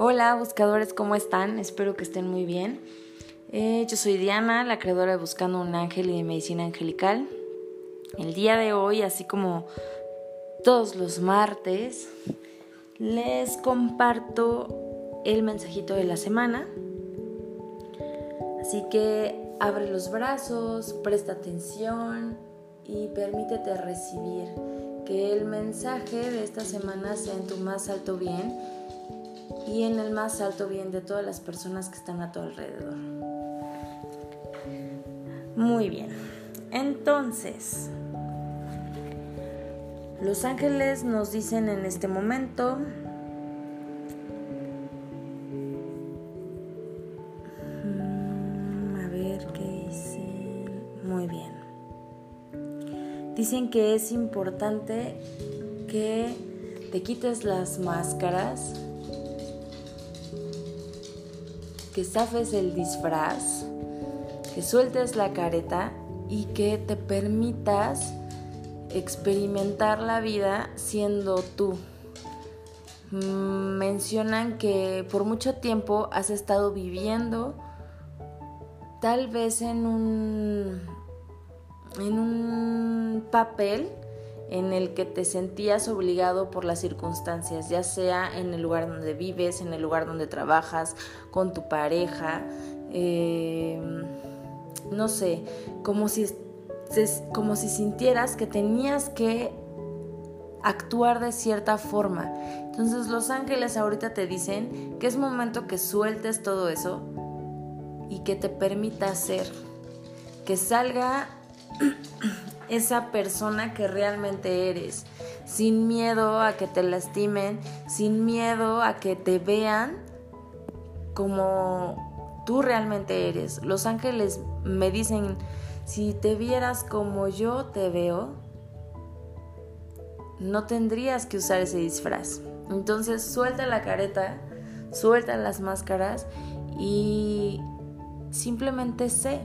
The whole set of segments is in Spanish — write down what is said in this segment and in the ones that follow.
Hola buscadores, ¿cómo están? Espero que estén muy bien. Eh, yo soy Diana, la creadora de Buscando un Ángel y de Medicina Angelical. El día de hoy, así como todos los martes, les comparto el mensajito de la semana. Así que abre los brazos, presta atención y permítete recibir que el mensaje de esta semana sea en tu más alto bien y en el más alto bien de todas las personas que están a tu alrededor. Muy bien, entonces, los ángeles nos dicen en este momento, mm, a ver qué dicen, muy bien, dicen que es importante que te quites las máscaras que zafes el disfraz, que sueltes la careta y que te permitas experimentar la vida siendo tú. Mm, mencionan que por mucho tiempo has estado viviendo tal vez en un en un papel en el que te sentías obligado por las circunstancias, ya sea en el lugar donde vives, en el lugar donde trabajas, con tu pareja, eh, no sé, como si, como si sintieras que tenías que actuar de cierta forma. Entonces los ángeles ahorita te dicen que es momento que sueltes todo eso y que te permita ser, que salga esa persona que realmente eres, sin miedo a que te lastimen, sin miedo a que te vean como tú realmente eres. Los ángeles me dicen, si te vieras como yo te veo, no tendrías que usar ese disfraz. Entonces suelta la careta, suelta las máscaras y simplemente sé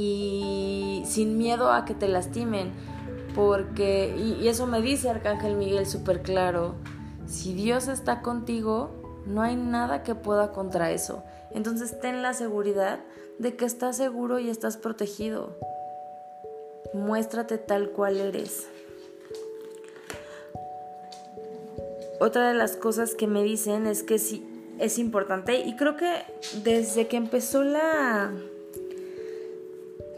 y sin miedo a que te lastimen, porque, y, eso me dice Arcángel Miguel súper claro, si Dios está contigo, no hay nada que pueda contra eso. Entonces ten la seguridad de que estás seguro y estás protegido. Muéstrate tal cual eres. Otra de las cosas que me dicen es que sí es importante y creo que desde que empezó la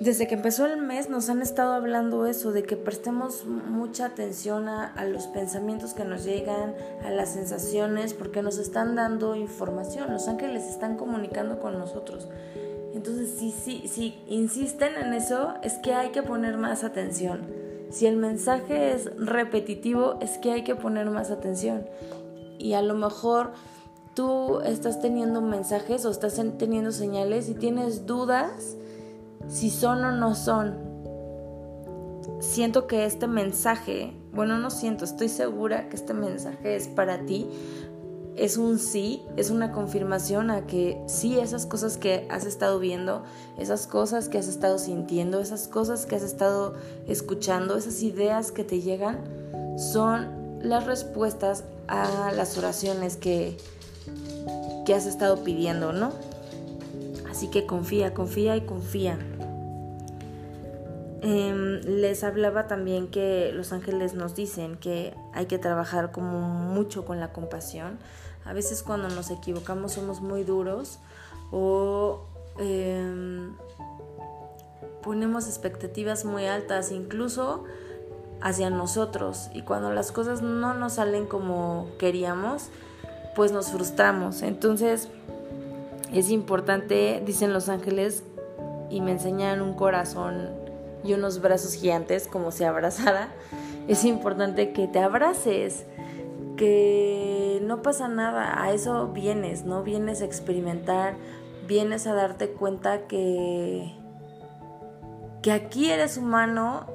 desde que empezó el mes nos han estado hablando eso, de que prestemos mucha atención a, los pensamientos que nos llegan, a las sensaciones, porque nos están dando información, los ángeles están comunicando con nosotros. Entonces, si, si, si insisten en eso, es que hay que poner más atención. Si el mensaje es repetitivo, es que hay que poner más atención. Y a lo mejor tú estás teniendo mensajes o estás teniendo señales y tienes dudas si son o no son. Siento que este mensaje, bueno, no siento, estoy segura que este mensaje es para ti. Es un sí, es una confirmación a que sí, esas cosas que has estado viendo, esas cosas que has estado sintiendo, esas cosas que has estado escuchando, esas ideas que te llegan, son las respuestas a las oraciones que, que has estado pidiendo, ¿no? Así que confía, confía y confía. Em, les hablaba también que los ángeles nos dicen que hay que trabajar como mucho con la compasión. A veces cuando nos equivocamos somos muy duros o em, ponemos expectativas muy altas incluso hacia nosotros y cuando las cosas no nos salen como queríamos pues nos frustramos. Entonces es importante, dicen los ángeles, y me enseñan un corazón y unos brazos gigantes como si abrazara, es importante que te abraces, que no pasa nada, a eso vienes, no vienes a experimentar, vienes a darte cuenta que que aquí eres humano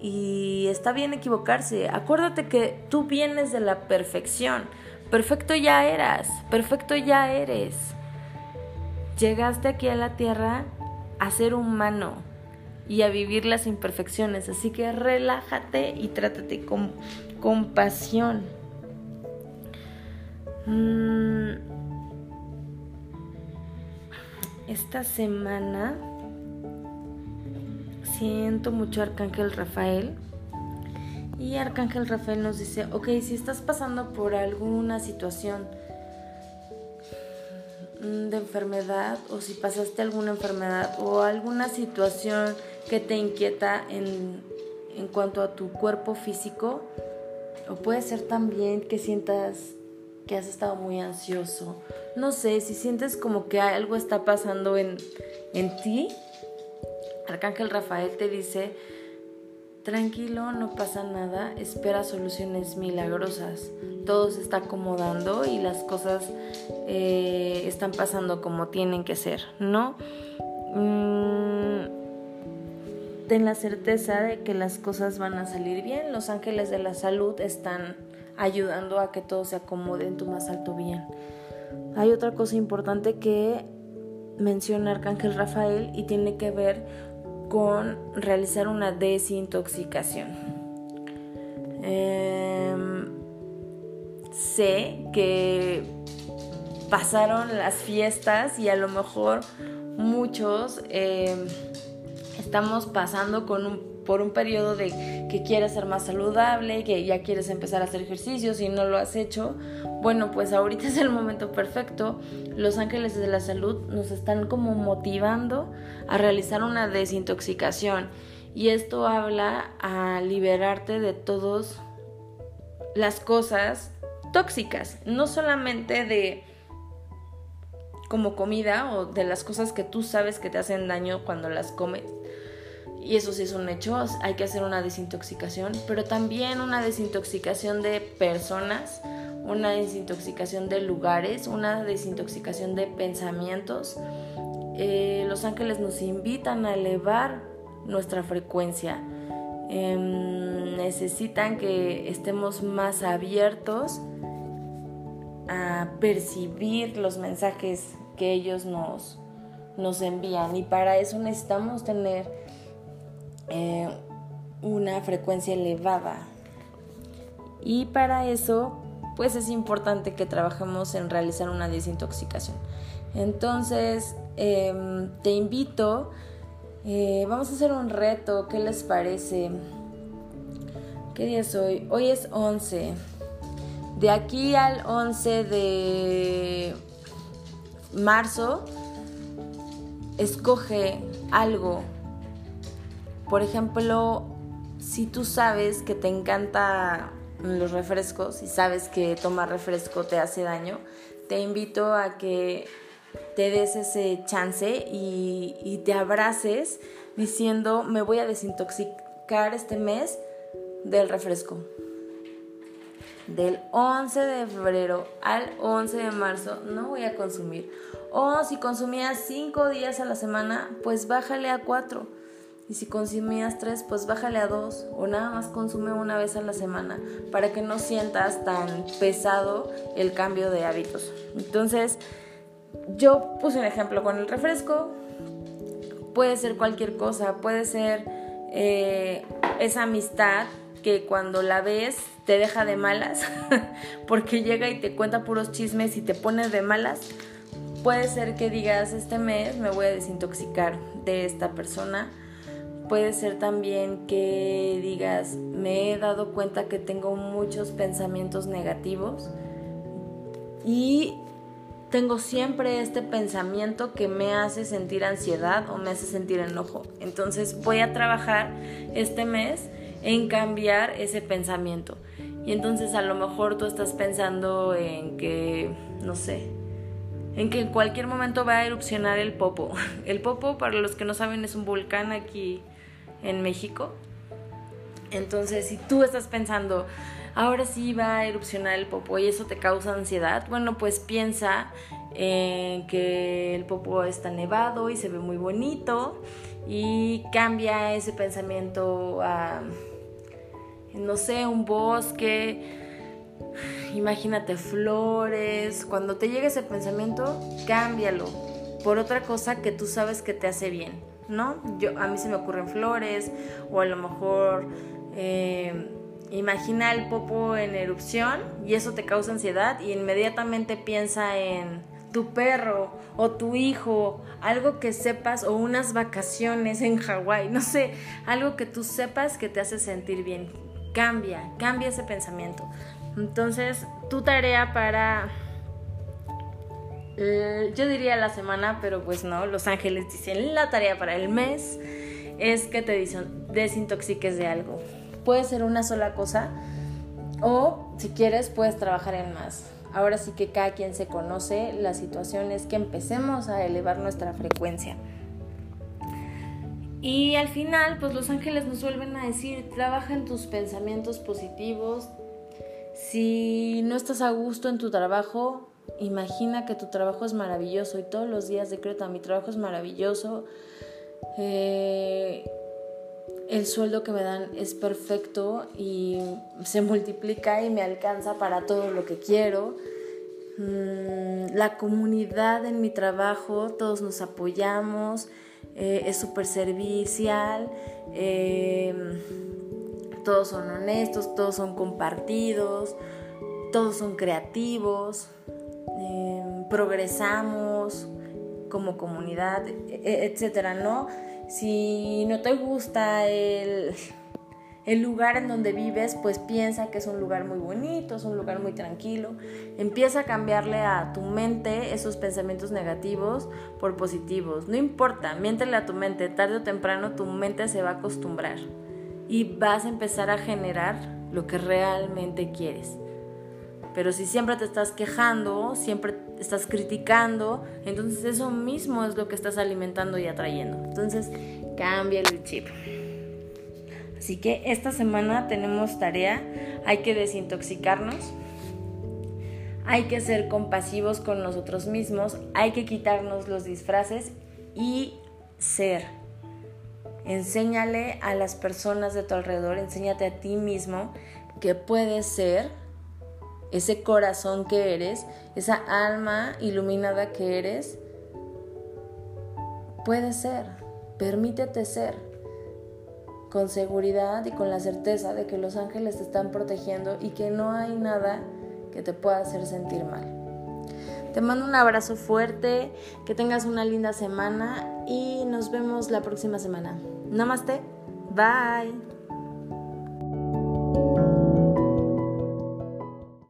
y está bien equivocarse. Acuérdate que tú vienes de la perfección. Perfecto ya eras, perfecto ya eres. Llegaste aquí a la tierra a ser humano y a vivir las imperfecciones. Así que relájate y trátate con compasión. Mm, esta semana siento mucho Arcángel Rafael. Y Arcángel Rafael nos dice, ok, si estás pasando por alguna situación de enfermedad o si pasaste alguna enfermedad o alguna situación que te inquieta en, en cuanto a tu cuerpo físico, o puede ser también que sientas que has estado muy ansioso. No sé, si sientes como que algo está pasando en, en ti, Arcángel Rafael te dice, tranquilo, no pasa nada, espera soluciones milagrosas. Todo se está acomodando y las cosas eh, están pasando como tienen que ser, ¿no? Mm, ten la certeza de que las cosas van a salir bien. Los ángeles de la salud están ayudando a que todo se acomode en tu más alto bien. Hay otra cosa importante que menciona Arcángel Rafael y tiene que ver con realizar una desintoxicación. Em, sé que pasaron las fiestas y a lo mejor muchos em, estamos pasando con un, por un periodo de que quieres ser más saludable, que ya quieres empezar a hacer ejercicios y no lo has hecho. Bueno, pues ahorita es el momento perfecto. Los ángeles de la salud nos están como motivando a realizar una desintoxicación y esto habla a liberarte de todas las cosas tóxicas, no solamente de como comida o de las cosas que tú sabes que te hacen daño cuando las comes. Y eso sí es un hecho, hay que hacer una desintoxicación, pero también una desintoxicación de personas, una desintoxicación de lugares, una desintoxicación de pensamientos. Eh, los ángeles nos invitan a elevar nuestra frecuencia. Em, necesitan que estemos más abiertos a percibir los mensajes que ellos nos, nos envían y para eso necesitamos tener eh, una frecuencia elevada y para eso pues es importante que trabajemos en realizar una desintoxicación entonces em, te invito eh, vamos a hacer un reto ¿qué les parece? ¿qué día es hoy? hoy es 11 de aquí al 11 de marzo, escoge algo. Por ejemplo, si tú sabes que te encanta los refrescos y sabes que tomar refresco te hace daño, te invito a que te des ese chance y, y te abraces diciendo me voy a desintoxicar este mes del refresco del 11 de febrero al 11 de marzo no voy a consumir. O si consumías 5 días a la semana, pues bájale a 4. Y si consumías 3, pues bájale a 2. O nada más consume una vez a la semana para que no sientas tan pesado el cambio de hábitos. Entonces, yo puse un ejemplo con el refresco. Puede ser cualquier cosa, puede ser eh, esa amistad que cuando la ves te deja de malas, porque llega y te cuenta puros chismes y te pone de malas, puede ser que digas, este mes me voy a desintoxicar de esta persona. Puede ser también que digas, me he dado cuenta que tengo muchos pensamientos negativos y tengo siempre este pensamiento que me hace sentir ansiedad o me hace sentir enojo. Entonces voy a trabajar este mes en cambiar ese pensamiento. Y entonces a lo mejor tú estás pensando en que, no sé, en que en cualquier momento va a erupcionar el Popo. El Popo, para los que no saben, es un volcán aquí en México. Entonces, si tú estás pensando, ahora sí va a erupcionar el Popo y eso te causa ansiedad, bueno, pues piensa en que el Popo está nevado y se ve muy bonito y cambia ese pensamiento a no sé, un bosque, imagínate flores, cuando te llegue ese pensamiento, cámbialo por otra cosa que tú sabes que te hace bien, ¿no? Yo, a mí se me ocurren flores o a lo mejor eh, imagina el popo en erupción y eso te causa ansiedad y inmediatamente piensa en tu perro o tu hijo, algo que sepas o unas vacaciones en Hawái, no sé, algo que tú sepas que te hace sentir bien. Cambia, cambia ese pensamiento. Entonces, tu tarea para yo diría la semana, pero pues no, los ángeles dicen la tarea para el mes es que te desintoxiques de algo. Puede ser una sola cosa o si quieres puedes trabajar en más. Ahora sí que cada quien se conoce, la situación es que empecemos a elevar nuestra frecuencia. Y al final, pues los ángeles nos vuelven a decir, trabaja en tus pensamientos positivos. Si no estás a gusto en tu trabajo, imagina que tu trabajo es maravilloso y todos los días decreta, mi trabajo es maravilloso, eh, el sueldo que me dan es perfecto y se multiplica y me alcanza para todo lo que quiero. Mm, la comunidad en mi trabajo, todos nos apoyamos, eh, es súper servicial, eh, todos son honestos, todos son compartidos, todos son creativos, progresamos como comunidad, e, e, etcétera, ¿no? Si no te gusta el, el lugar en donde vives, pues piensa que es un lugar muy bonito, es un lugar muy tranquilo. Empieza a cambiarle a tu mente esos pensamientos negativos por positivos. No importa, miéntele a tu mente, tarde o temprano tu mente se va a acostumbrar y vas a empezar a generar lo que realmente quieres. Pero si siempre te estás quejando, siempre estás criticando, entonces eso mismo es lo que estás alimentando y atrayendo. Entonces, cambia el chip. Así que esta semana tenemos tarea, hay que desintoxicarnos, hay que ser compasivos con nosotros mismos, hay que quitarnos los disfraces y ser. Enséñale a las personas de tu alrededor, enséñate a ti mismo que puedes ser ese corazón que eres, esa alma iluminada que eres, puede ser, permítete ser, con seguridad y con la certeza de que los ángeles te están protegiendo y que no hay nada que te pueda hacer sentir mal. Te mando un abrazo fuerte, que tengas una linda semana y nos vemos la próxima semana. Namaste, bye.